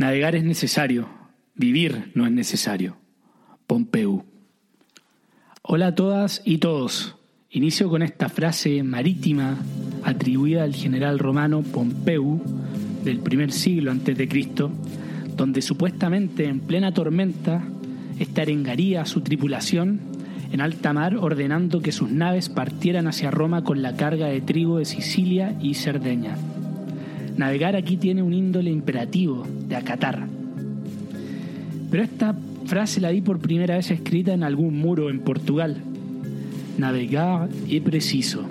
Navegar es necesario, vivir no es necesario. Pompeu. Hola a todas y todos. Inicio con esta frase marítima atribuida al general romano Pompeu del primer siglo antes de Cristo, donde supuestamente en plena tormenta esta arengaría a su tripulación en alta mar ordenando que sus naves partieran hacia Roma con la carga de trigo de Sicilia y Cerdeña. Navegar aquí tiene un índole imperativo de acatar. Pero esta frase la vi por primera vez escrita en algún muro en Portugal. Navegar es preciso,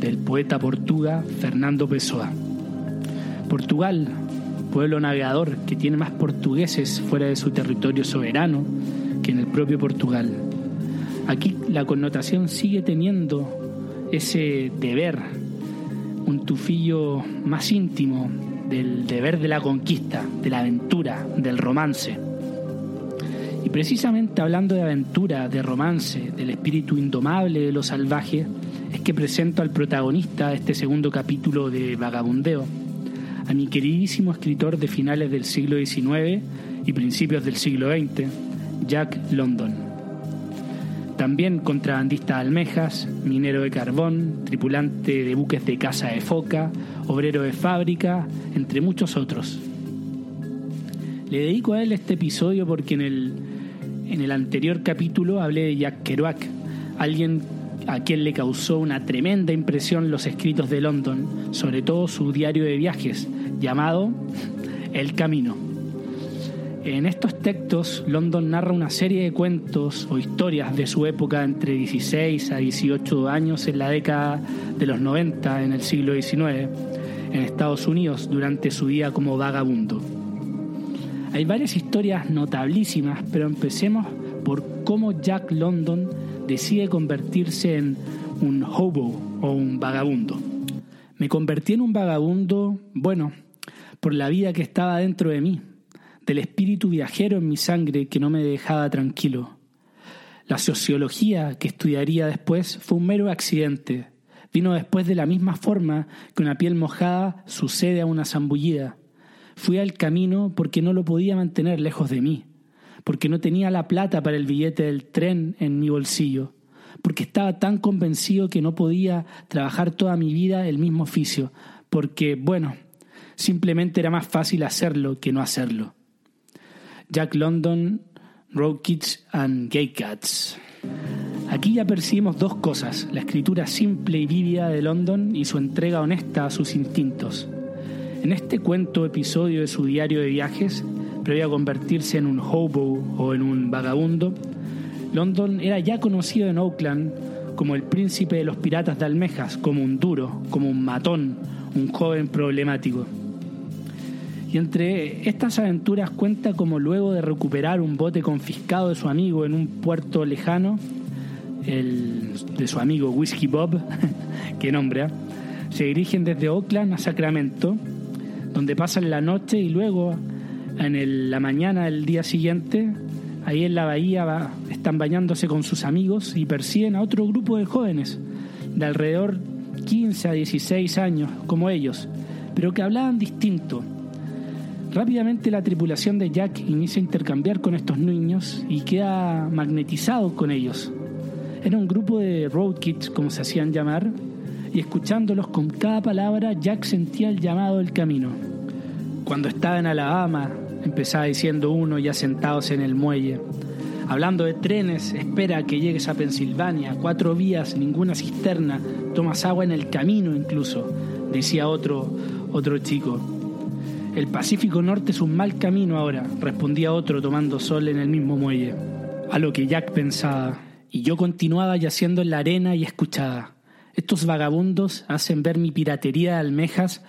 del poeta portuga Fernando Pessoa. Portugal, pueblo navegador que tiene más portugueses fuera de su territorio soberano que en el propio Portugal. Aquí la connotación sigue teniendo ese deber, un tufillo más íntimo del deber de la conquista, de la aventura, del romance. Y precisamente hablando de aventura, de romance, del espíritu indomable de lo salvaje, es que presento al protagonista de este segundo capítulo de Vagabundeo, a mi queridísimo escritor de finales del siglo XIX y principios del siglo XX, Jack London. También contrabandista de almejas, minero de carbón, tripulante de buques de caza de foca, obrero de fábrica, entre muchos otros. Le dedico a él este episodio porque en el, en el anterior capítulo hablé de Jack Kerouac, alguien a quien le causó una tremenda impresión los escritos de London, sobre todo su diario de viajes, llamado El Camino. En estos textos, London narra una serie de cuentos o historias de su época entre 16 a 18 años en la década de los 90 en el siglo XIX en Estados Unidos durante su día como vagabundo. Hay varias historias notablísimas, pero empecemos por cómo Jack London decide convertirse en un hobo o un vagabundo. Me convertí en un vagabundo, bueno, por la vida que estaba dentro de mí, del espíritu viajero en mi sangre que no me dejaba tranquilo. La sociología que estudiaría después fue un mero accidente. Vino después de la misma forma que una piel mojada sucede a una zambullida. Fui al camino porque no lo podía mantener lejos de mí, porque no tenía la plata para el billete del tren en mi bolsillo, porque estaba tan convencido que no podía trabajar toda mi vida el mismo oficio, porque, bueno, simplemente era más fácil hacerlo que no hacerlo. Jack London, Road Kids and Gay Cats. Aquí ya percibimos dos cosas, la escritura simple y vívida de London y su entrega honesta a sus instintos. En este cuento episodio de su diario de viajes, previo a convertirse en un hobo o en un vagabundo, London era ya conocido en Oakland como el príncipe de los piratas de almejas, como un duro, como un matón, un joven problemático. Y entre estas aventuras cuenta como luego de recuperar un bote confiscado de su amigo en un puerto lejano, el, de su amigo Whiskey Bob, que nombra, se dirigen desde Oakland a Sacramento, donde pasan la noche y luego en la mañana del día siguiente, ahí en la bahía están bañándose con sus amigos y persiguen a otro grupo de jóvenes de alrededor 15 a 16 años, como ellos, pero que hablaban distinto Rápidamente la tripulación de Jack inicia a intercambiar con estos niños y queda magnetizado con ellos. Era un grupo de road kids, como se hacían llamar, y escuchándolos con cada palabra, Jack sentía el llamado del camino. Cuando estaba en Alabama, empezaba diciendo uno ya sentados en el muelle, hablando de trenes, espera que llegues a Pensilvania, cuatro vías, ninguna cisterna, tomas agua en el camino incluso, decía otro, otro chico. El Pacífico Norte es un mal camino ahora, respondía otro tomando sol en el mismo muelle. A lo que Jack pensaba, y yo continuaba yaciendo en la arena y escuchaba. Estos vagabundos hacen ver mi piratería de almejas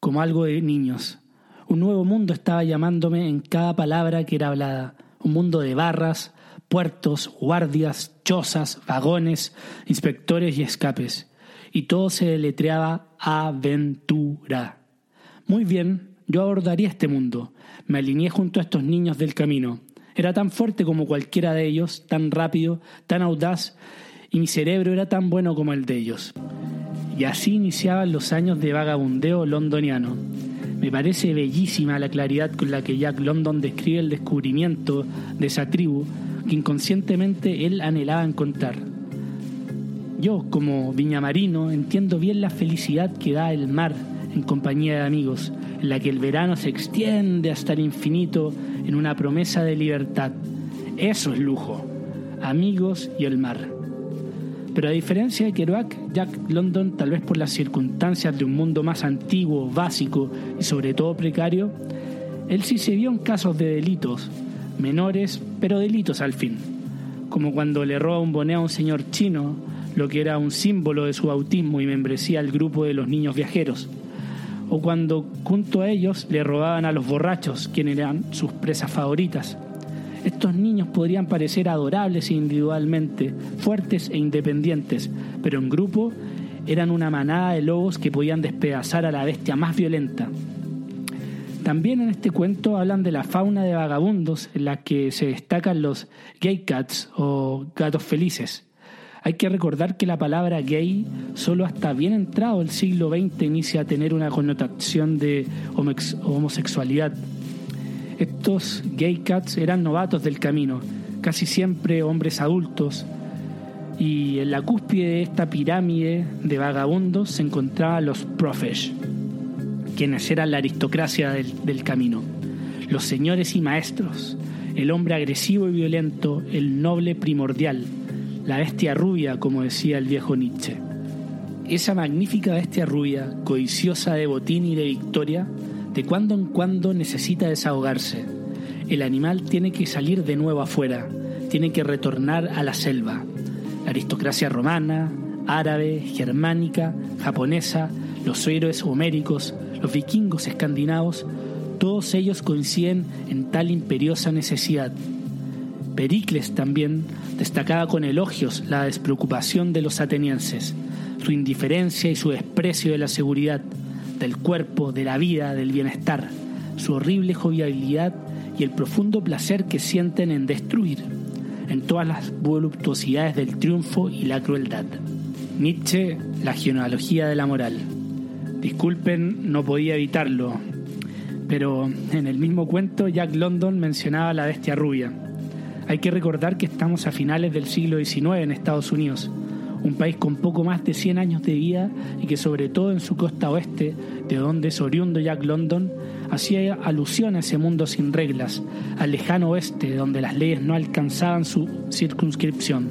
como algo de niños. Un nuevo mundo estaba llamándome en cada palabra que era hablada. Un mundo de barras, puertos, guardias, chozas, vagones, inspectores y escapes. Y todo se deletreaba aventura. Muy bien, yo abordaría este mundo. Me alineé junto a estos niños del camino. Era tan fuerte como cualquiera de ellos, tan rápido, tan audaz, y mi cerebro era tan bueno como el de ellos. Y así iniciaban los años de vagabundeo londoniano. Me parece bellísima la claridad con la que Jack London describe el descubrimiento de esa tribu que inconscientemente él anhelaba encontrar. Yo, como viñamarino, entiendo bien la felicidad que da el mar en compañía de amigos, la que el verano se extiende hasta el infinito en una promesa de libertad. Eso es lujo, amigos y el mar. Pero a diferencia de Kerouac, Jack London, tal vez por las circunstancias de un mundo más antiguo, básico y sobre todo precario, él sí se vio en casos de delitos, menores, pero delitos al fin, como cuando le roba un boneo a un señor chino, lo que era un símbolo de su bautismo y membresía al grupo de los niños viajeros, o cuando junto a ellos le robaban a los borrachos, quienes eran sus presas favoritas. Estos niños podrían parecer adorables individualmente, fuertes e independientes, pero en grupo eran una manada de lobos que podían despedazar a la bestia más violenta. También en este cuento hablan de la fauna de vagabundos en la que se destacan los gay cats o gatos felices. Hay que recordar que la palabra gay solo hasta bien entrado el siglo XX inicia a tener una connotación de homosexualidad. Estos gay cats eran novatos del camino, casi siempre hombres adultos, y en la cúspide de esta pirámide de vagabundos se encontraban los profesh, quienes eran la aristocracia del, del camino, los señores y maestros, el hombre agresivo y violento, el noble primordial, la bestia rubia, como decía el viejo Nietzsche. Esa magnífica bestia rubia, codiciosa de botín y de victoria, de cuando en cuando necesita desahogarse. El animal tiene que salir de nuevo afuera, tiene que retornar a la selva. La aristocracia romana, árabe, germánica, japonesa, los héroes homéricos, los vikingos escandinavos, todos ellos coinciden en tal imperiosa necesidad. Pericles también destacaba con elogios la despreocupación de los atenienses, su indiferencia y su desprecio de la seguridad, del cuerpo, de la vida, del bienestar, su horrible jovialidad y el profundo placer que sienten en destruir, en todas las voluptuosidades del triunfo y la crueldad. Nietzsche, la genealogía de la moral. Disculpen, no podía evitarlo, pero en el mismo cuento Jack London mencionaba la bestia rubia. Hay que recordar que estamos a finales del siglo XIX en Estados Unidos, un país con poco más de 100 años de vida y que sobre todo en su costa oeste, de donde es oriundo Jack London, hacía alusión a ese mundo sin reglas, al lejano oeste donde las leyes no alcanzaban su circunscripción.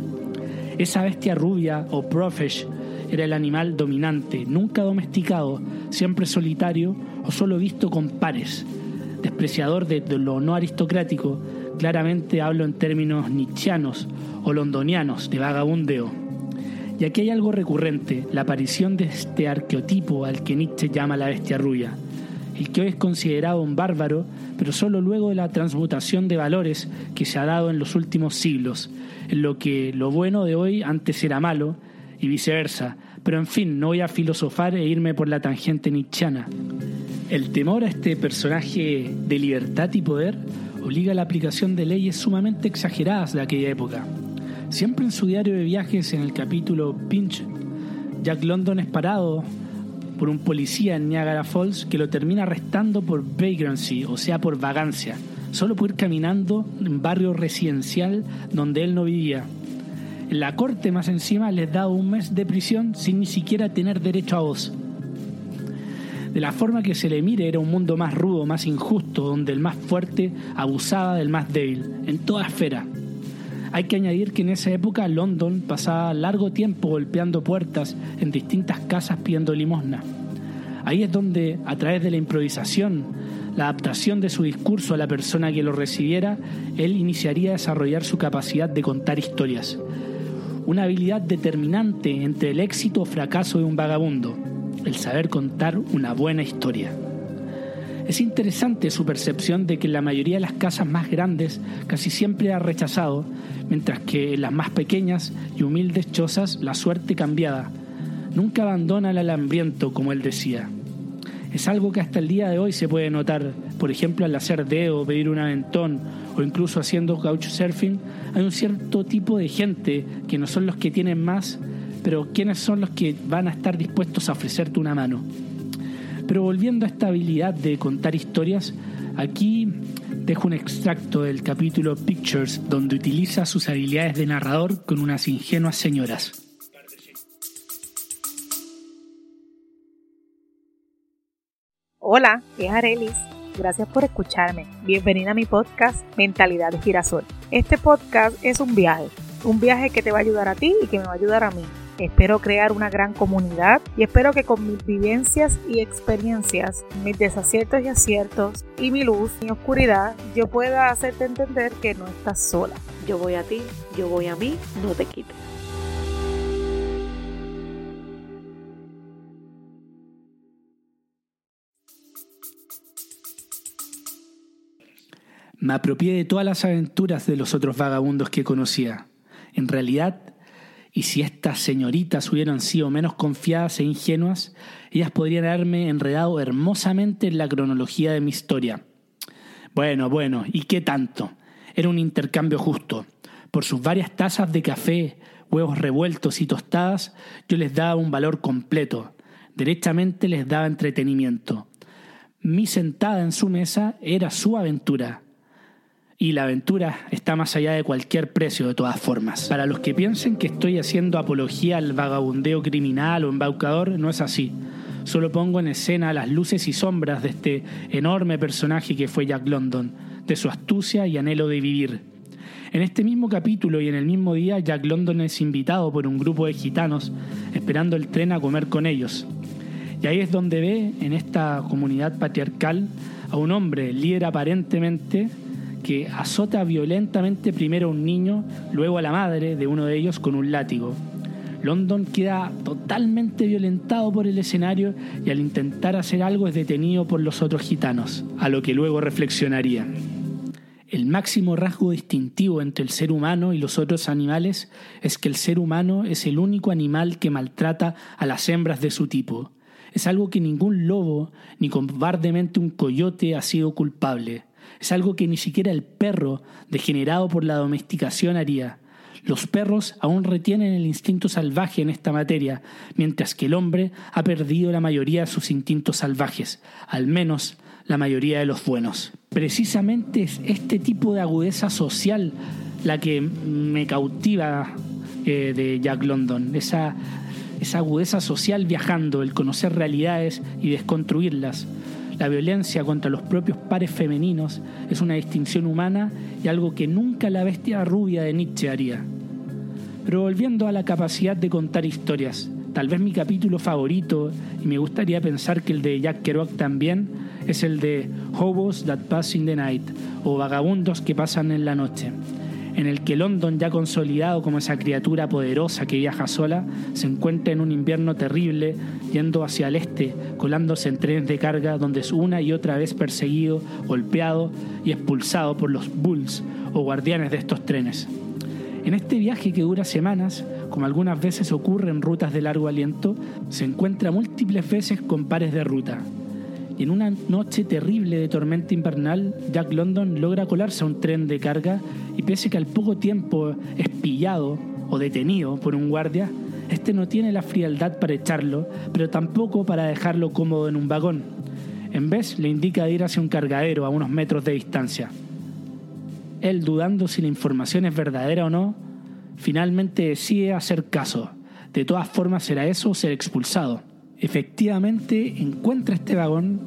Esa bestia rubia o profesh era el animal dominante, nunca domesticado, siempre solitario o solo visto con pares, despreciador de lo no aristocrático, claramente hablo en términos nietzscheanos o londonianos de vagabundeo. Y aquí hay algo recurrente, la aparición de este arqueotipo al que Nietzsche llama la bestia rubia, el que hoy es considerado un bárbaro, pero solo luego de la transmutación de valores que se ha dado en los últimos siglos, en lo que lo bueno de hoy antes era malo y viceversa. Pero en fin, no voy a filosofar e irme por la tangente nietzscheana. El temor a este personaje de libertad y poder obliga a la aplicación de leyes sumamente exageradas de aquella época. Siempre en su diario de viajes, en el capítulo Pinch, Jack London es parado por un policía en Niagara Falls que lo termina arrestando por vagrancy, o sea, por vagancia, solo por ir caminando en barrio residencial donde él no vivía. La corte, más encima, les da un mes de prisión sin ni siquiera tener derecho a voz. De la forma que se le mire, era un mundo más rudo, más injusto, donde el más fuerte abusaba del más débil, en toda esfera. Hay que añadir que en esa época London pasaba largo tiempo golpeando puertas en distintas casas pidiendo limosna. Ahí es donde, a través de la improvisación, la adaptación de su discurso a la persona que lo recibiera, él iniciaría a desarrollar su capacidad de contar historias. Una habilidad determinante entre el éxito o fracaso de un vagabundo, el saber contar una buena historia. Es interesante su percepción de que la mayoría de las casas más grandes casi siempre ha rechazado, mientras que las más pequeñas y humildes chozas la suerte cambiada. Nunca abandona al hambriento, como él decía. Es algo que hasta el día de hoy se puede notar, por ejemplo, al hacer dedo, pedir un aventón o incluso haciendo couchsurfing, hay un cierto tipo de gente que no son los que tienen más, pero quienes son los que van a estar dispuestos a ofrecerte una mano. Pero volviendo a esta habilidad de contar historias, aquí dejo un extracto del capítulo Pictures donde utiliza sus habilidades de narrador con unas ingenuas señoras. Hola, es Arelis. Gracias por escucharme. Bienvenida a mi podcast Mentalidad de Girasol. Este podcast es un viaje, un viaje que te va a ayudar a ti y que me va a ayudar a mí. Espero crear una gran comunidad y espero que con mis vivencias y experiencias, mis desaciertos y aciertos y mi luz y oscuridad, yo pueda hacerte entender que no estás sola. Yo voy a ti, yo voy a mí, no te quites. Me apropié de todas las aventuras de los otros vagabundos que conocía. En realidad, y si estas señoritas hubieran sido menos confiadas e ingenuas, ellas podrían haberme enredado hermosamente en la cronología de mi historia. Bueno, bueno, ¿y qué tanto? Era un intercambio justo. Por sus varias tazas de café, huevos revueltos y tostadas, yo les daba un valor completo. Derechamente les daba entretenimiento. Mi sentada en su mesa era su aventura, y la aventura está más allá de cualquier precio de todas formas. Para los que piensen que estoy haciendo apología al vagabundeo criminal o embaucador, no es así. Solo pongo en escena las luces y sombras de este enorme personaje que fue Jack London, de su astucia y anhelo de vivir. En este mismo capítulo y en el mismo día, Jack London es invitado por un grupo de gitanos esperando el tren a comer con ellos. Y ahí es donde ve, en esta comunidad patriarcal, a un hombre líder aparentemente que azota violentamente primero a un niño, luego a la madre de uno de ellos con un látigo. London queda totalmente violentado por el escenario y al intentar hacer algo es detenido por los otros gitanos, a lo que luego reflexionaría. El máximo rasgo distintivo entre el ser humano y los otros animales es que el ser humano es el único animal que maltrata a las hembras de su tipo. Es algo que ningún lobo, ni cobardemente un coyote ha sido culpable. Es algo que ni siquiera el perro, degenerado por la domesticación, haría. Los perros aún retienen el instinto salvaje en esta materia, mientras que el hombre ha perdido la mayoría de sus instintos salvajes, al menos la mayoría de los buenos. Precisamente es este tipo de agudeza social la que me cautiva eh, de Jack London, esa, esa agudeza social viajando, el conocer realidades y desconstruirlas. La violencia contra los propios pares femeninos es una distinción humana y algo que nunca la bestia rubia de Nietzsche haría. Pero volviendo a la capacidad de contar historias, tal vez mi capítulo favorito, y me gustaría pensar que el de Jack Kerouac también, es el de Hobos That Pass in the Night, o Vagabundos que pasan en la noche en el que London, ya consolidado como esa criatura poderosa que viaja sola, se encuentra en un invierno terrible, yendo hacia el este, colándose en trenes de carga donde es una y otra vez perseguido, golpeado y expulsado por los bulls o guardianes de estos trenes. En este viaje que dura semanas, como algunas veces ocurre en rutas de largo aliento, se encuentra múltiples veces con pares de ruta, y en una noche terrible de tormenta invernal, Jack London logra colarse a un tren de carga y pese que al poco tiempo es pillado o detenido por un guardia, este no tiene la frialdad para echarlo, pero tampoco para dejarlo cómodo en un vagón. En vez, le indica de ir hacia un cargadero a unos metros de distancia. Él, dudando si la información es verdadera o no, finalmente decide hacer caso. De todas formas, será eso o ser expulsado. Efectivamente encuentra este vagón,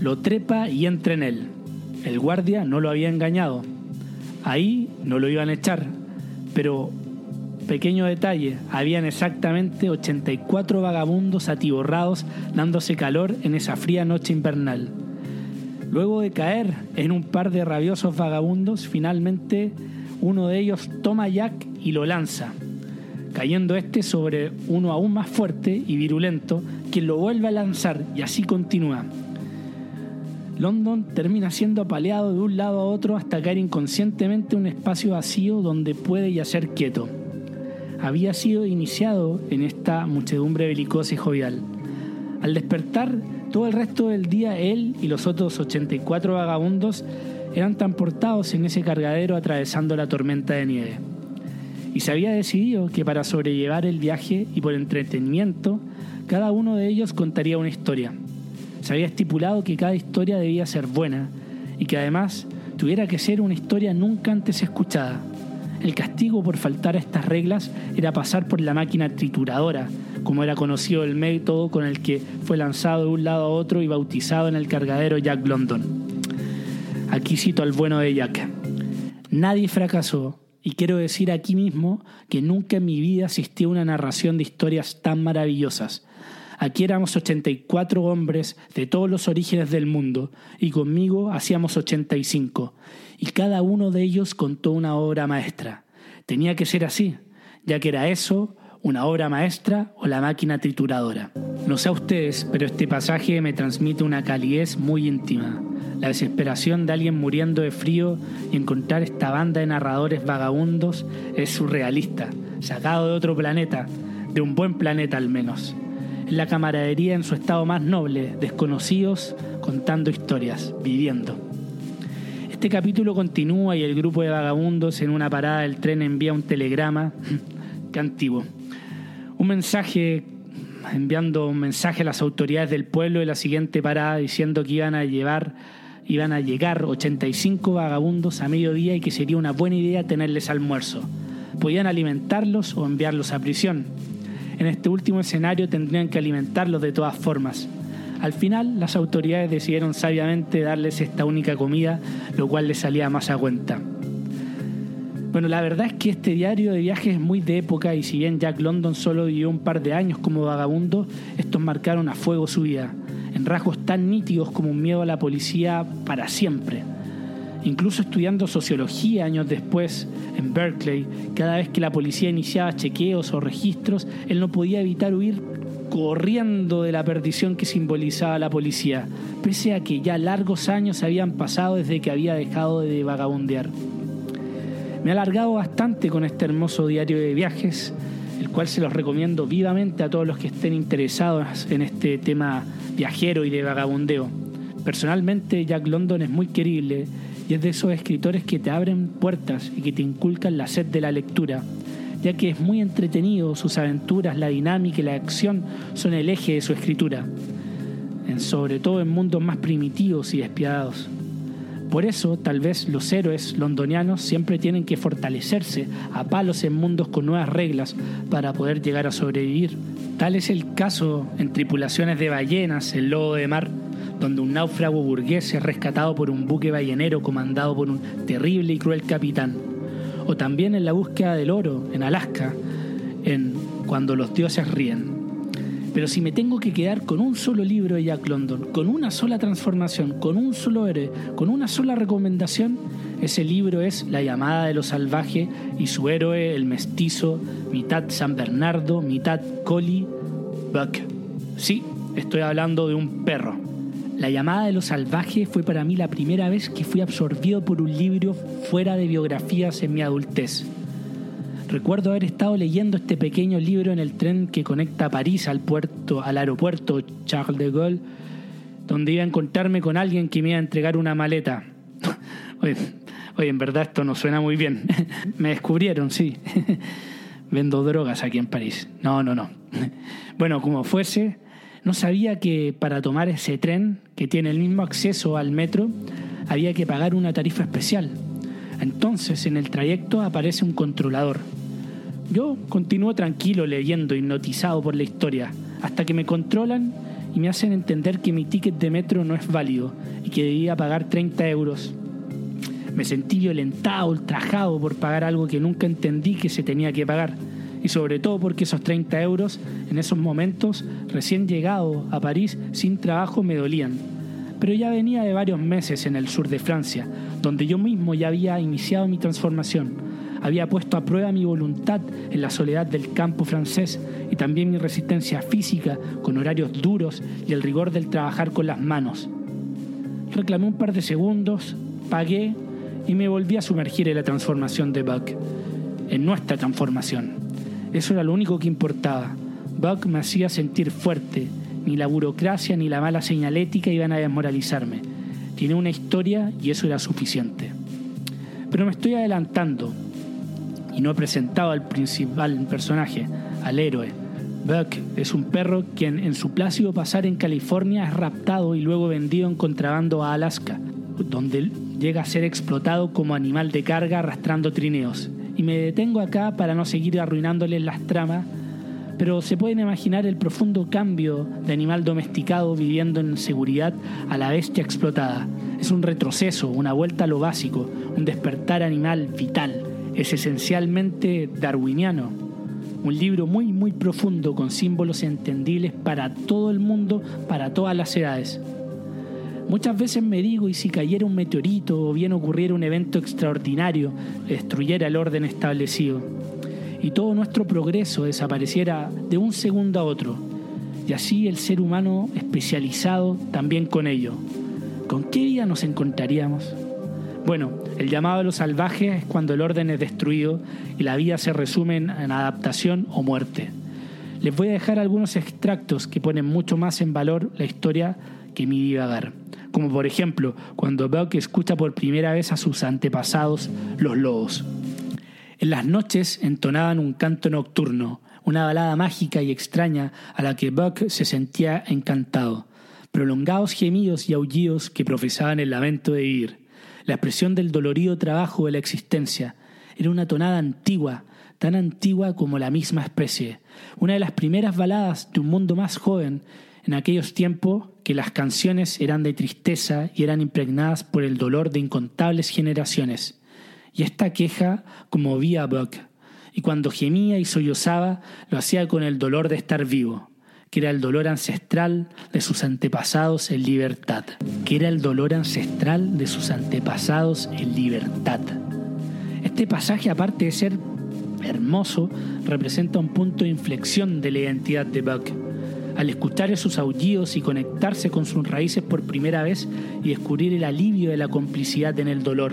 lo trepa y entra en él. El guardia no lo había engañado. Ahí no lo iban a echar, pero pequeño detalle, habían exactamente 84 vagabundos atiborrados dándose calor en esa fría noche invernal. Luego de caer en un par de rabiosos vagabundos, finalmente uno de ellos toma a Jack y lo lanza cayendo este sobre uno aún más fuerte y virulento, quien lo vuelve a lanzar y así continúa. London termina siendo apaleado de un lado a otro hasta caer inconscientemente en un espacio vacío donde puede yacer quieto. Había sido iniciado en esta muchedumbre belicosa y jovial. Al despertar, todo el resto del día él y los otros 84 vagabundos eran transportados en ese cargadero atravesando la tormenta de nieve y se había decidido que para sobrellevar el viaje y por entretenimiento, cada uno de ellos contaría una historia. se había estipulado que cada historia debía ser buena y que además tuviera que ser una historia nunca antes escuchada. El castigo por faltar a estas reglas era pasar por la máquina trituradora, como era conocido el método con el que fue lanzado de un lado a otro y bautizado en el cargadero Jack London. Aquí cito al bueno de Jack. Nadie fracasó, y quiero decir aquí mismo que nunca en mi vida asistió a una narración de historias tan maravillosas. Aquí éramos 84 hombres de todos los orígenes del mundo, y conmigo hacíamos 85, y cada uno de ellos contó una obra maestra. Tenía que ser así, ya que era eso, una obra maestra o la máquina trituradora. No sé a ustedes, pero este pasaje me transmite una calidez muy íntima. La desesperación de alguien muriendo de frío y encontrar esta banda de narradores vagabundos es surrealista, sacado de otro planeta, de un buen planeta al menos. Es la camaradería en su estado más noble, desconocidos, contando historias, viviendo. Este capítulo continúa y el grupo de vagabundos en una parada del tren envía un telegrama, qué antiguo, un mensaje enviando un mensaje a las autoridades del pueblo de la siguiente parada diciendo que iban a llevar iban a llegar 85 vagabundos a mediodía y que sería una buena idea tenerles almuerzo. Podían alimentarlos o enviarlos a prisión. En este último escenario tendrían que alimentarlos de todas formas. Al final, las autoridades decidieron sabiamente darles esta única comida, lo cual les salía más a cuenta. Bueno, la verdad es que este diario de viajes es muy de época y si bien Jack London solo vivió un par de años como vagabundo, estos marcaron a fuego su vida, en rasgos tan nítidos como un miedo a la policía para siempre. Incluso estudiando sociología años después en Berkeley, cada vez que la policía iniciaba chequeos o registros, él no podía evitar huir corriendo de la perdición que simbolizaba la policía, pese a que ya largos años habían pasado desde que había dejado de vagabundear. Me he alargado bastante con este hermoso diario de viajes, el cual se los recomiendo vivamente a todos los que estén interesados en este tema viajero y de vagabundeo. Personalmente, Jack London es muy querible y es de esos escritores que te abren puertas y que te inculcan la sed de la lectura, ya que es muy entretenido, sus aventuras, la dinámica y la acción son el eje de su escritura, sobre todo en mundos más primitivos y despiadados. Por eso, tal vez los héroes londonianos siempre tienen que fortalecerse a palos en mundos con nuevas reglas para poder llegar a sobrevivir. Tal es el caso en tripulaciones de ballenas, el lobo de mar, donde un náufrago burgués es rescatado por un buque ballenero comandado por un terrible y cruel capitán. O también en la búsqueda del oro, en Alaska, en Cuando los dioses ríen. Pero si me tengo que quedar con un solo libro de Jack London, con una sola transformación, con un solo héroe, con una sola recomendación, ese libro es La llamada de lo salvaje y su héroe, el mestizo, mitad San Bernardo, mitad Collie Buck. Sí, estoy hablando de un perro. La llamada de lo salvaje fue para mí la primera vez que fui absorbido por un libro fuera de biografías en mi adultez. Recuerdo haber estado leyendo este pequeño libro en el tren que conecta París al puerto, al aeropuerto Charles de Gaulle, donde iba a encontrarme con alguien que me iba a entregar una maleta. oye, oye, en verdad esto no suena muy bien. me descubrieron, sí. Vendo drogas aquí en París. No, no, no. bueno, como fuese, no sabía que para tomar ese tren, que tiene el mismo acceso al metro, había que pagar una tarifa especial. Entonces en el trayecto aparece un controlador yo continúo tranquilo leyendo, hipnotizado por la historia, hasta que me controlan y me hacen entender que mi ticket de metro no es válido y que debía pagar 30 euros. Me sentí violentado, ultrajado por pagar algo que nunca entendí que se tenía que pagar. Y sobre todo porque esos 30 euros, en esos momentos, recién llegado a París, sin trabajo, me dolían. Pero ya venía de varios meses en el sur de Francia, donde yo mismo ya había iniciado mi transformación había puesto a prueba mi voluntad en la soledad del campo francés y también mi resistencia física con horarios duros y el rigor del trabajar con las manos. Reclamé un par de segundos, pagué y me volví a sumergir en la transformación de Buck, en nuestra transformación. Eso era lo único que importaba. Buck me hacía sentir fuerte, ni la burocracia ni la mala señalética iban a desmoralizarme. Tiene una historia y eso era suficiente. Pero me estoy adelantando y no he presentado al principal personaje, al héroe, Buck es un perro quien en su plácido pasar en California es raptado y luego vendido en contrabando a Alaska, donde llega a ser explotado como animal de carga arrastrando trineos. Y me detengo acá para no seguir arruinándoles las tramas, pero se pueden imaginar el profundo cambio de animal domesticado viviendo en seguridad a la bestia explotada. Es un retroceso, una vuelta a lo básico, un despertar animal vital. Es esencialmente darwiniano. Un libro muy muy profundo con símbolos entendibles para todo el mundo, para todas las edades. Muchas veces me digo, ¿y si cayera un meteorito o bien ocurriera un evento extraordinario, destruyera el orden establecido? Y todo nuestro progreso desapareciera de un segundo a otro. Y así el ser humano especializado también con ello. ¿Con qué día nos encontraríamos? Bueno, el llamado de los salvajes es cuando el orden es destruido y la vida se resume en adaptación o muerte. Les voy a dejar algunos extractos que ponen mucho más en valor la historia que mi divagar como por ejemplo cuando Buck escucha por primera vez a sus antepasados, los lobos. En las noches entonaban un canto nocturno, una balada mágica y extraña a la que Buck se sentía encantado, prolongados gemidos y aullidos que profesaban el lamento de vivir, la expresión del dolorido trabajo de la existencia. Era una tonada antigua, tan antigua como la misma especie, una de las primeras baladas de un mundo más joven en aquellos tiempos que las canciones eran de tristeza y eran impregnadas por el dolor de incontables generaciones. Y esta queja conmovía a Buck, y cuando gemía y sollozaba lo hacía con el dolor de estar vivo, que era el dolor ancestral de sus antepasados en libertad, que era el dolor ancestral de sus antepasados en libertad. Este pasaje, aparte de ser hermoso, representa un punto de inflexión de la identidad de Buck al escuchar esos aullidos y conectarse con sus raíces por primera vez y descubrir el alivio de la complicidad en el dolor.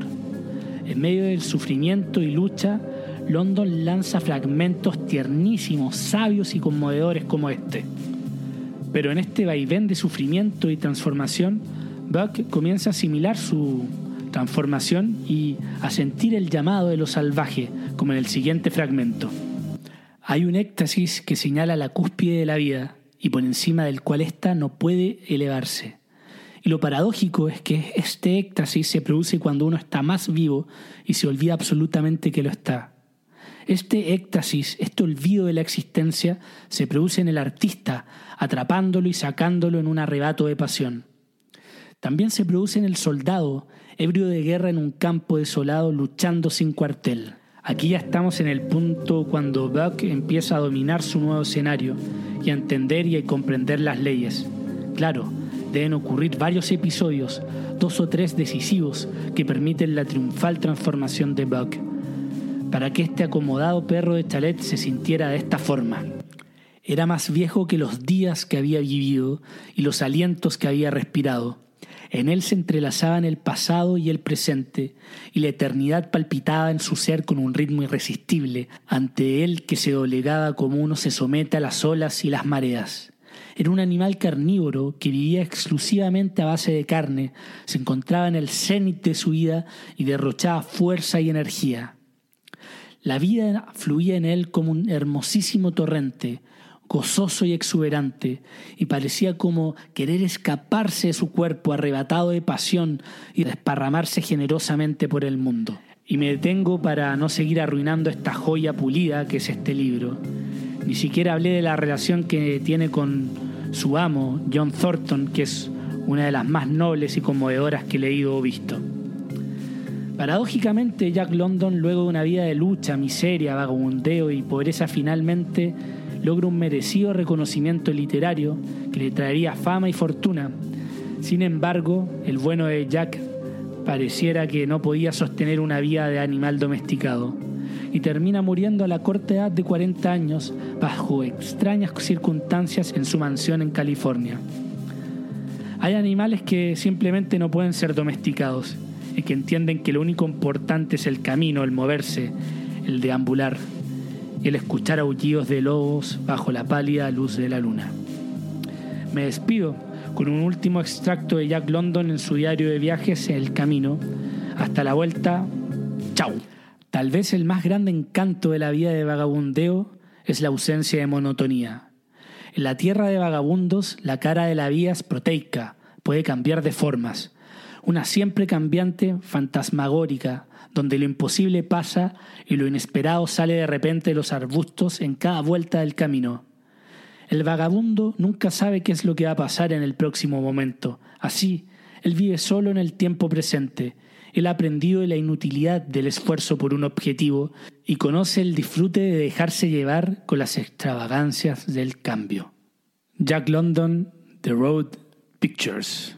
En medio del sufrimiento y lucha, London lanza fragmentos tiernísimos, sabios y conmovedores como este. Pero en este vaivén de sufrimiento y transformación, Buck comienza a asimilar su transformación y a sentir el llamado de lo salvaje, como en el siguiente fragmento. Hay un éxtasis que señala la cúspide de la vida, y por encima del cual ésta no puede elevarse. Y lo paradójico es que este éxtasis se produce cuando uno está más vivo y se olvida absolutamente que lo está. Este éxtasis, este olvido de la existencia, se produce en el artista, atrapándolo y sacándolo en un arrebato de pasión. También se produce en el soldado, ebrio de guerra en un campo desolado, luchando sin cuartel. Aquí ya estamos en el punto cuando Buck empieza a dominar su nuevo escenario y a entender y a comprender las leyes. Claro, deben ocurrir varios episodios, dos o tres decisivos, que permiten la triunfal transformación de Buck, para que este acomodado perro de chalet se sintiera de esta forma. Era más viejo que los días que había vivido y los alientos que había respirado. En él se entrelazaban el pasado y el presente, y la eternidad palpitaba en su ser con un ritmo irresistible, ante él que se doblegaba como uno se somete a las olas y las mareas. Era un animal carnívoro que vivía exclusivamente a base de carne, se encontraba en el cenit de su vida y derrochaba fuerza y energía. La vida fluía en él como un hermosísimo torrente, gozoso y exuberante, y parecía como querer escaparse de su cuerpo arrebatado de pasión y desparramarse generosamente por el mundo. Y me detengo para no seguir arruinando esta joya pulida que es este libro. Ni siquiera hablé de la relación que tiene con su amo, John Thornton, que es una de las más nobles y conmovedoras que he leído o visto. Paradójicamente, Jack London, luego de una vida de lucha, miseria, vagabundeo y pobreza, finalmente logra un merecido reconocimiento literario que le traería fama y fortuna. Sin embargo, el bueno de Jack pareciera que no podía sostener una vida de animal domesticado y termina muriendo a la corta edad de 40 años bajo extrañas circunstancias en su mansión en California. Hay animales que simplemente no pueden ser domesticados que entienden que lo único importante es el camino, el moverse, el deambular el escuchar aullidos de lobos bajo la pálida luz de la luna. Me despido con un último extracto de Jack London en su diario de viajes El Camino. Hasta la vuelta. Chau. Tal vez el más grande encanto de la vida de vagabundeo es la ausencia de monotonía. En la tierra de vagabundos, la cara de la vía es proteica, puede cambiar de formas. Una siempre cambiante, fantasmagórica, donde lo imposible pasa y lo inesperado sale de repente de los arbustos en cada vuelta del camino. El vagabundo nunca sabe qué es lo que va a pasar en el próximo momento. Así, él vive solo en el tiempo presente él ha aprendido de la inutilidad del esfuerzo por un objetivo y conoce el disfrute de dejarse llevar con las extravagancias del cambio. Jack London, The Road Pictures.